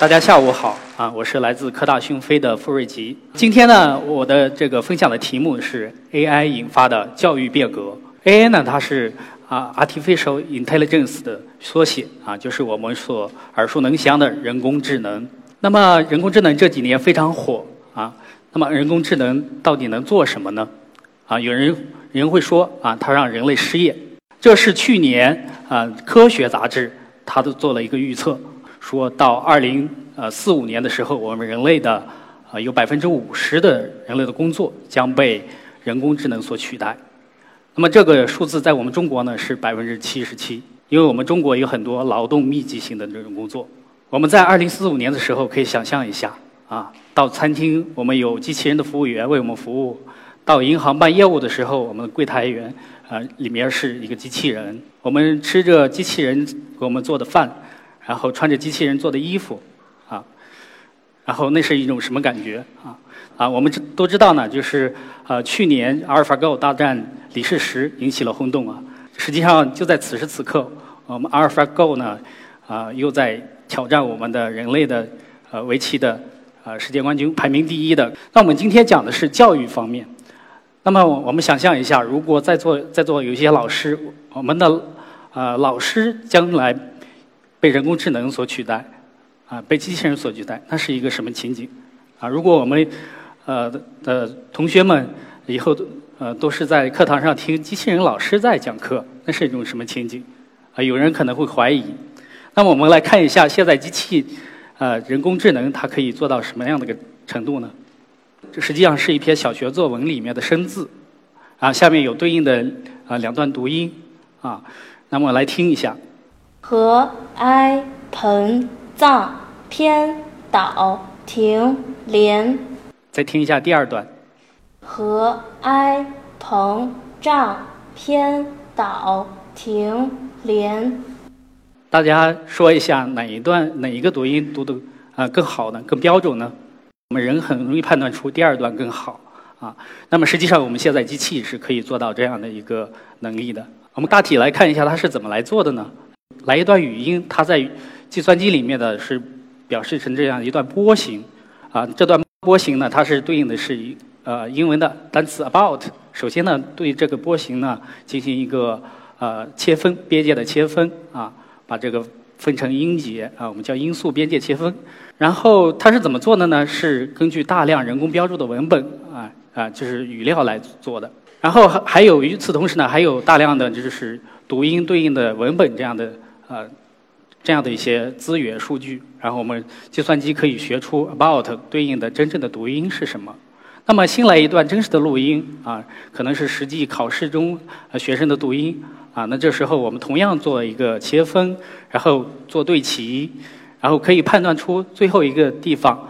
大家下午好啊，我是来自科大讯飞的傅瑞吉。今天呢，我的这个分享的题目是 AI 引发的教育变革。AI 呢，它是啊 Artificial Intelligence 的缩写啊，就是我们所耳熟能详的人工智能。那么人工智能这几年非常火啊，那么人工智能到底能做什么呢？啊，有人人会说啊，它让人类失业。这是去年啊科学杂志它都做了一个预测。说到二零呃四五年的时候，我们人类的啊有百分之五十的人类的工作将被人工智能所取代。那么这个数字在我们中国呢是百分之七十七，因为我们中国有很多劳动密集型的这种工作。我们在二零四五年的时候可以想象一下啊，到餐厅我们有机器人的服务员为我们服务；到银行办业务的时候，我们的柜台员啊里面是一个机器人，我们吃着机器人给我们做的饭。然后穿着机器人做的衣服，啊，然后那是一种什么感觉啊？啊，我们都知道呢，就是呃，去年阿尔法狗大战李世石引起了轰动啊。实际上就在此时此刻，我们阿尔法狗呢，啊，又在挑战我们的人类的呃围棋的呃世界冠军排名第一的。那我们今天讲的是教育方面。那么我们想象一下，如果在座在座有一些老师，我们的呃老师将来。被人工智能所取代，啊，被机器人所取代，那是一个什么情景？啊，如果我们呃的同学们以后都呃都是在课堂上听机器人老师在讲课，那是一种什么情景？啊，有人可能会怀疑。那么我们来看一下，现在机器呃人工智能它可以做到什么样的个程度呢？这实际上是一篇小学作文里面的生字，啊，下面有对应的啊两段读音，啊，那么来听一下。和哀盆藏偏倒停连，再听一下第二段。和哀膨胀偏倒停连。大家说一下哪一段哪一个读音读的啊更好呢？更标准呢？我们人很容易判断出第二段更好啊。那么实际上我们现在机器是可以做到这样的一个能力的。我们大体来看一下它是怎么来做的呢？来一段语音，它在计算机里面的是表示成这样一段波形，啊，这段波形呢，它是对应的是一呃英文的单词 about。首先呢，对这个波形呢进行一个呃切分边界的切分啊，把这个分成音节啊，我们叫音素边界切分。然后它是怎么做的呢？是根据大量人工标注的文本啊啊，就是语料来做的。然后还还有与此同时呢，还有大量的就是读音对应的文本这样的。呃，这样的一些资源数据，然后我们计算机可以学出 about 对应的真正的读音是什么。那么新来一段真实的录音啊，可能是实际考试中学生的读音啊。那这时候我们同样做一个切分，然后做对齐，然后可以判断出最后一个地方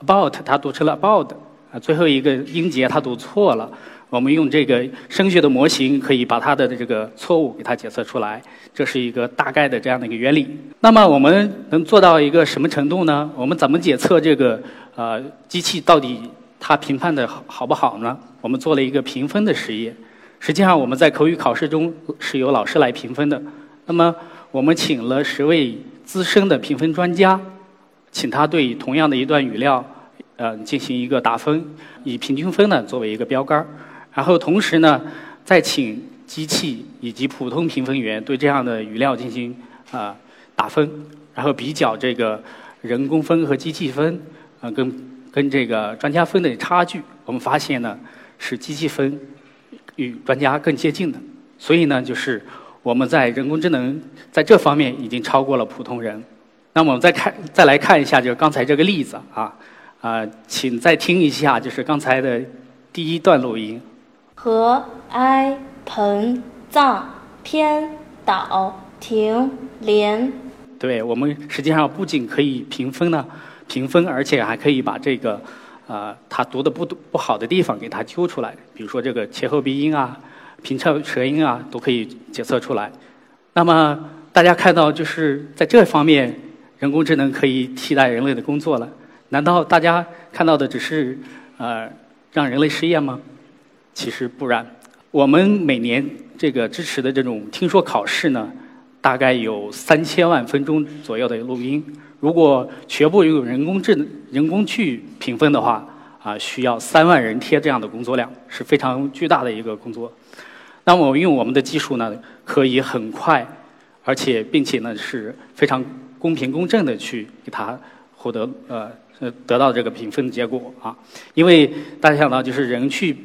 about 它读成了 about 啊，最后一个音节它读错了。我们用这个声学的模型，可以把它的这个错误给它检测出来，这是一个大概的这样的一个原理。那么我们能做到一个什么程度呢？我们怎么检测这个呃机器到底它评判的好好不好呢？我们做了一个评分的实验。实际上我们在口语考试中是由老师来评分的。那么我们请了十位资深的评分专家，请他对同样的一段语料，呃进行一个打分，以平均分呢作为一个标杆儿。然后同时呢，再请机器以及普通评分员对这样的语料进行啊打分，然后比较这个人工分和机器分啊跟跟这个专家分的差距，我们发现呢是机器分与专家更接近的，所以呢就是我们在人工智能在这方面已经超过了普通人。那么我们再看再来看一下，就是刚才这个例子啊啊，请再听一下，就是刚才的第一段录音。和哀盆藏偏倒停连，对我们实际上不仅可以评分呢，评分，而且还可以把这个，呃，他读的不不好的地方给他揪出来，比如说这个前后鼻音啊，平翘舌音啊，都可以检测出来。那么大家看到，就是在这方面，人工智能可以替代人类的工作了。难道大家看到的只是，呃，让人类失业吗？其实不然，我们每年这个支持的这种听说考试呢，大概有三千万分钟左右的录音。如果全部用人工智能、人工去评分的话，啊，需要三万人贴这样的工作量，是非常巨大的一个工作。那么，用我们的技术呢，可以很快，而且并且呢是非常公平公正的去给它获得呃呃得到这个评分结果啊。因为大家想到，就是人去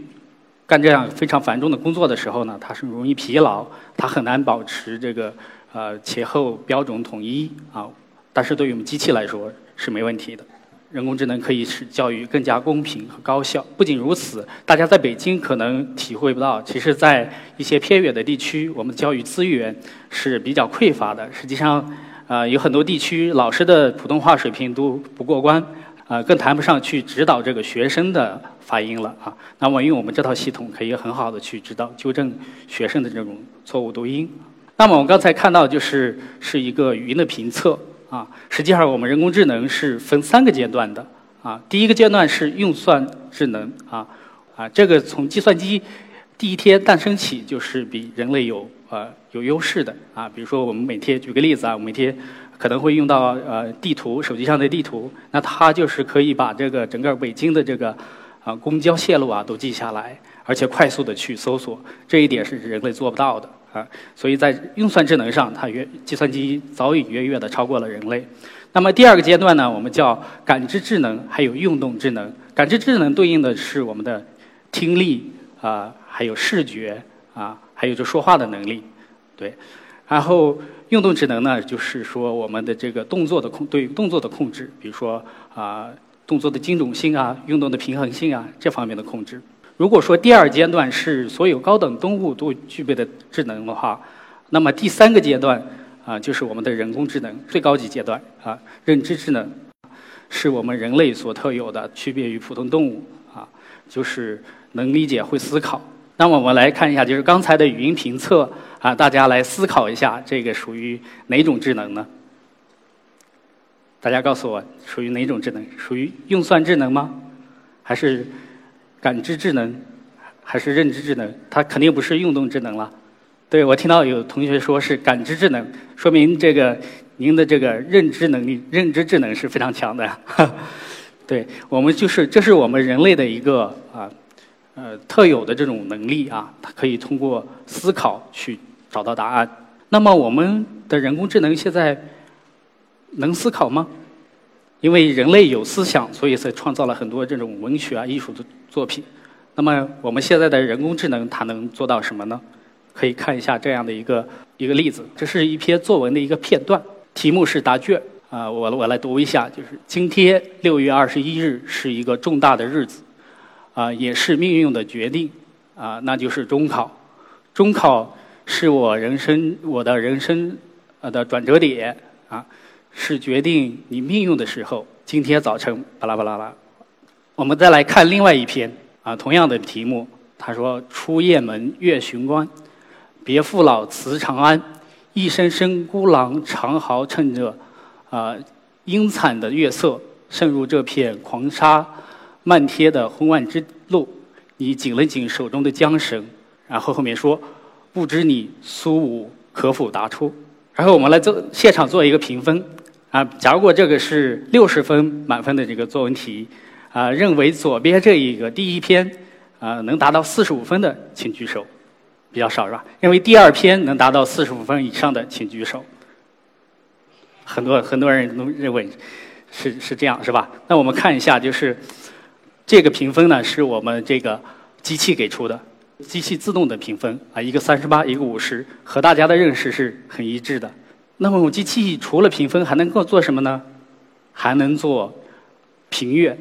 干这样非常繁重的工作的时候呢，他是容易疲劳，他很难保持这个呃前后标准统一啊。但是对于我们机器来说是没问题的，人工智能可以使教育更加公平和高效。不仅如此，大家在北京可能体会不到，其实，在一些偏远的地区，我们的教育资源是比较匮乏的。实际上，呃，有很多地区老师的普通话水平都不过关，呃，更谈不上去指导这个学生的发音了啊。那么，用我们这套系统，可以很好的去指导、纠正学生的这种错误读音。那么，我们刚才看到，就是是一个语音的评测。啊，实际上我们人工智能是分三个阶段的啊。第一个阶段是运算智能啊啊，这个从计算机第一天诞生起就是比人类有呃有优势的啊。比如说我们每天举个例子啊，我们每天可能会用到呃地图，手机上的地图，那它就是可以把这个整个北京的这个啊公交线路啊都记下来，而且快速的去搜索，这一点是人类做不到的。啊，所以在运算智能上，它远计算机早已远远的超过了人类。那么第二个阶段呢，我们叫感知智能，还有运动智能。感知智能对应的是我们的听力啊，还有视觉啊，还有就说话的能力，对。然后运动智能呢，就是说我们的这个动作的控，对动作的控制，比如说啊，动作的精准性啊，运动的平衡性啊，这方面的控制。如果说第二阶段是所有高等动物都具备的智能的话，那么第三个阶段啊，就是我们的人工智能最高级阶段啊，认知智能，是我们人类所特有的，区别于普通动物啊，就是能理解、会思考。那么我们来看一下，就是刚才的语音评测啊，大家来思考一下，这个属于哪种智能呢？大家告诉我，属于哪种智能？属于运算智能吗？还是？感知智能还是认知智能？它肯定不是运动智能了。对我听到有同学说是感知智能，说明这个您的这个认知能力、认知智能是非常强的。对我们就是这是我们人类的一个啊呃特有的这种能力啊，它可以通过思考去找到答案。那么我们的人工智能现在能思考吗？因为人类有思想，所以才创造了很多这种文学啊、艺术的作品。那么我们现在的人工智能，它能做到什么呢？可以看一下这样的一个一个例子，这是一篇作文的一个片段，题目是答卷啊，我我来读一下，就是今天六月二十一日是一个重大的日子，啊，也是命运的决定啊，那就是中考。中考是我人生我的人生呃的转折点啊。是决定你命运的时候。今天早晨，巴拉巴拉拉。我们再来看另外一篇啊，同样的题目。他说：“出雁门月寻关，别父老辞长安。一声声孤狼长嚎，趁着啊阴惨的月色，渗入这片狂沙漫天的昏暗之路。你紧了紧手中的缰绳，然后后面说：不知你苏武可否答出？然后我们来做现场做一个评分。”啊，假如果这个是六十分满分的这个作文题，啊，认为左边这一个第一篇，啊，能达到四十五分的，请举手，比较少是吧？认为第二篇能达到四十五分以上的，请举手。很多很多人都认为是是这样是吧？那我们看一下，就是这个评分呢，是我们这个机器给出的，机器自动的评分啊，一个三十八，一个五十，和大家的认识是很一致的。那么，机器除了评分，还能够做什么呢？还能做评阅、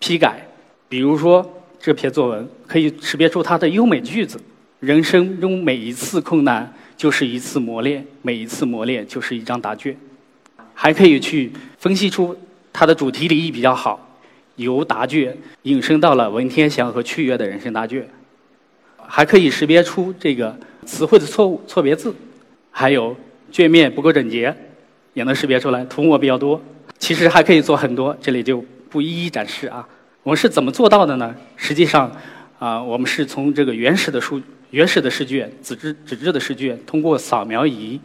批改。比如说，这篇作文可以识别出它的优美句子：“人生中每一次困难就是一次磨练，每一次磨练就是一张答卷。”还可以去分析出它的主题立意比较好，由答卷引申到了文天祥和屈原的人生答卷。还可以识别出这个词汇的错误、错别字，还有。卷面不够整洁，也能识别出来；涂抹比较多，其实还可以做很多，这里就不一一展示啊。我们是怎么做到的呢？实际上，啊，我们是从这个原始的书、原始的试卷、纸质纸质的试卷，通过扫描仪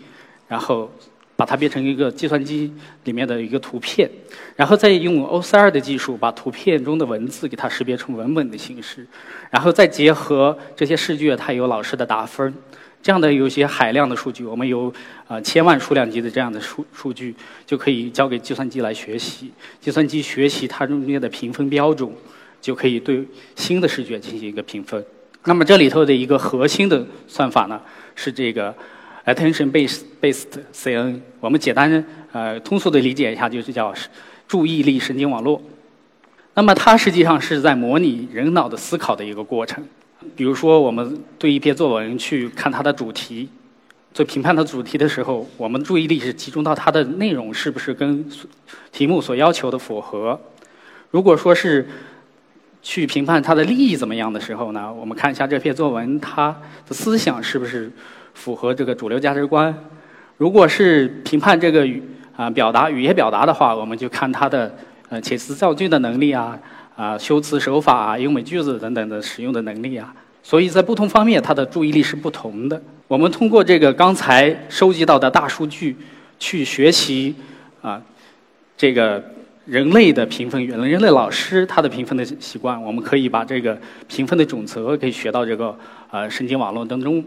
然后把它变成一个计算机里面的一个图片，然后再用 OCR 的技术把图片中的文字给它识别成文本的形式，然后再结合这些试卷，它有老师的打分。这样的有些海量的数据，我们有呃千万数量级的这样的数数据，就可以交给计算机来学习。计算机学习它中间的评分标准，就可以对新的试卷进行一个评分。那么这里头的一个核心的算法呢，是这个 attention based based CNN。我们简单呃通俗的理解一下，就是叫注意力神经网络。那么它实际上是在模拟人脑的思考的一个过程。比如说，我们对一篇作文去看它的主题，做评判的主题的时候，我们注意力是集中到它的内容是不是跟题目所要求的符合。如果说是去评判它的利益怎么样的时候呢，我们看一下这篇作文它的思想是不是符合这个主流价值观。如果是评判这个语啊表达语言表达的话，我们就看它的呃遣词造句的能力啊。啊，修辞手法啊，优美句子等等的使用的能力啊，所以在不同方面，他的注意力是不同的。我们通过这个刚才收集到的大数据，去学习啊，这个人类的评分，人人类老师他的评分的习惯，我们可以把这个评分的准则可以学到这个呃神经网络当中，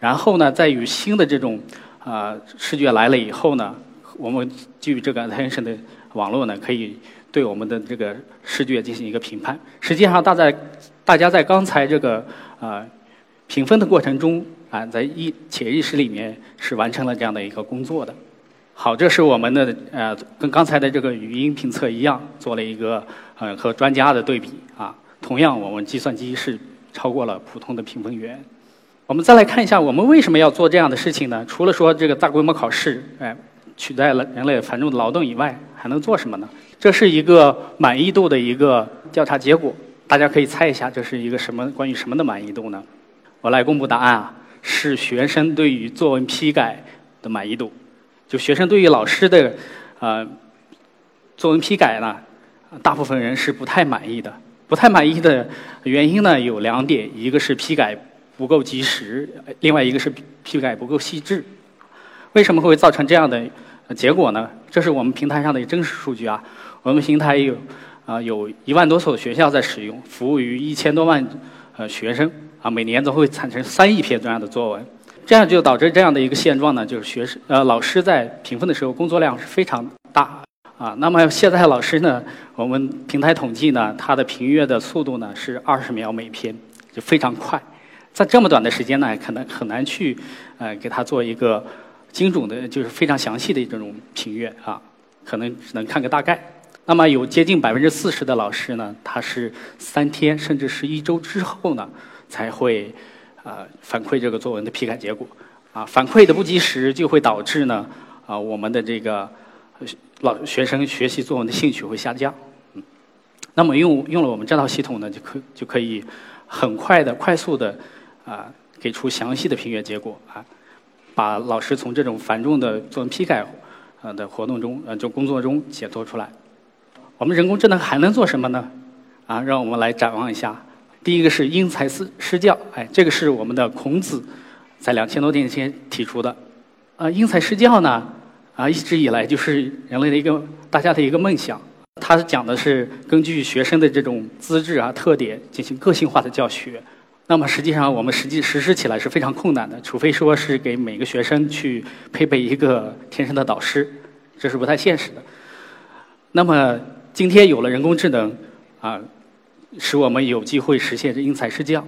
然后呢，在与新的这种啊视觉来了以后呢，我们基于这个 attention 的网络呢，可以。对我们的这个试卷进行一个评判。实际上，大在大家在刚才这个啊评分的过程中啊，在意潜意识里面是完成了这样的一个工作的。好，这是我们的呃跟刚才的这个语音评测一样，做了一个呃和专家的对比啊。同样，我们计算机是超过了普通的评分员。我们再来看一下，我们为什么要做这样的事情呢？除了说这个大规模考试，哎，取代了人类繁重的劳动以外，还能做什么呢？这是一个满意度的一个调查结果，大家可以猜一下，这是一个什么关于什么的满意度呢？我来公布答案啊，是学生对于作文批改的满意度。就学生对于老师的呃作文批改呢，大部分人是不太满意的。不太满意的原因呢有两点，一个是批改不够及时，另外一个是批改不够细致。为什么会造成这样的结果呢？这是我们平台上的真实数据啊。我们平台有啊有一万多所学校在使用，服务于一千多万呃学生啊，每年都会产生三亿篇这样的作文，这样就导致这样的一个现状呢，就是学生呃老师在评分的时候工作量是非常大啊。那么现在老师呢，我们平台统计呢，他的评阅的速度呢是二十秒每篇，就非常快，在这么短的时间呢，可能很难去呃给他做一个精准的，就是非常详细的这种评阅啊，可能只能看个大概。那么有接近百分之四十的老师呢，他是三天甚至是一周之后呢，才会呃反馈这个作文的批改结果。啊，反馈的不及时就会导致呢啊我们的这个老学生学习作文的兴趣会下降。嗯，那么用用了我们这套系统呢，就可就可以很快的、快速的啊给出详细的评阅结果啊，把老师从这种繁重的作文批改呃的活动中呃就工作中解脱出来。我们人工智能还能做什么呢？啊，让我们来展望一下。第一个是因材施施教，哎，这个是我们的孔子在两千多年前提出的。啊，因材施教呢，啊，一直以来就是人类的一个大家的一个梦想。它讲的是根据学生的这种资质啊特点进行个性化的教学。那么实际上我们实际实施起来是非常困难的，除非说是给每个学生去配备一个天生的导师，这是不太现实的。那么今天有了人工智能，啊，使我们有机会实现因材施教。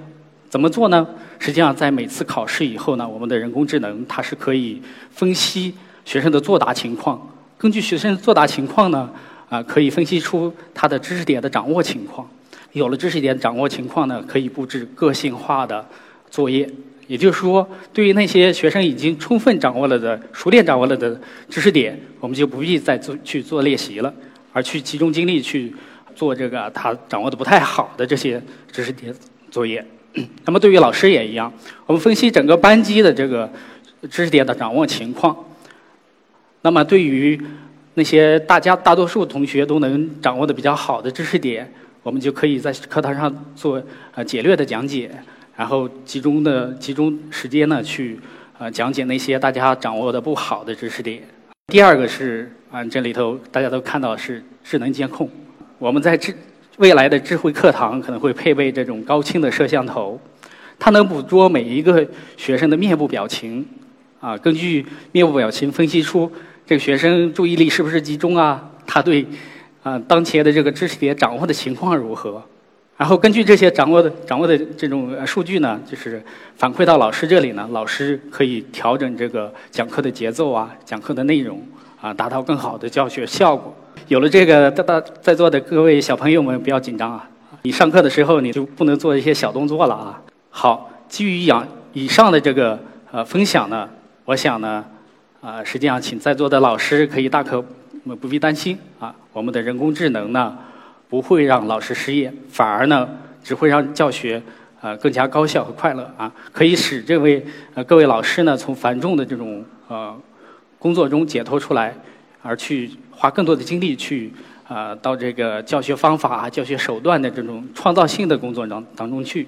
怎么做呢？实际上，在每次考试以后呢，我们的人工智能它是可以分析学生的作答情况，根据学生作答情况呢，啊，可以分析出他的知识点的掌握情况。有了知识点掌握情况呢，可以布置个性化的作业。也就是说，对于那些学生已经充分掌握了的、熟练掌握了的知识点，我们就不必再做去做练习了。而去集中精力去做这个他掌握的不太好的这些知识点作业。那么对于老师也一样，我们分析整个班级的这个知识点的掌握情况。那么对于那些大家大多数同学都能掌握的比较好的知识点，我们就可以在课堂上做呃简略的讲解，然后集中的集中时间呢去呃讲解那些大家掌握的不好的知识点。第二个是啊，这里头大家都看到是智能监控。我们在智未来的智慧课堂可能会配备这种高清的摄像头，它能捕捉每一个学生的面部表情，啊，根据面部表情分析出这个学生注意力是不是集中啊，他对啊当前的这个知识点掌握的情况如何。然后根据这些掌握的掌握的这种数据呢，就是反馈到老师这里呢，老师可以调整这个讲课的节奏啊，讲课的内容啊，达到更好的教学效果。有了这个，大大在座的各位小朋友们不要紧张啊，你上课的时候你就不能做一些小动作了啊。好，基于养以上的这个呃分享呢，我想呢，啊，实际上请在座的老师可以大可不必担心啊，我们的人工智能呢。不会让老师失业，反而呢，只会让教学呃更加高效和快乐啊！可以使这位呃各位老师呢从繁重的这种呃工作中解脱出来，而去花更多的精力去啊到这个教学方法、教学手段的这种创造性的工作当当中去。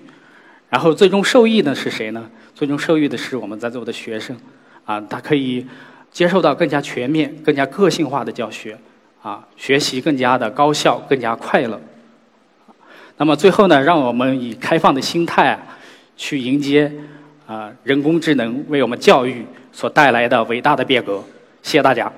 然后最终受益的是谁呢？最终受益的是我们在座的学生啊，他可以接受到更加全面、更加个性化的教学。啊，学习更加的高效，更加快乐。那么最后呢，让我们以开放的心态去迎接啊人工智能为我们教育所带来的伟大的变革。谢谢大家。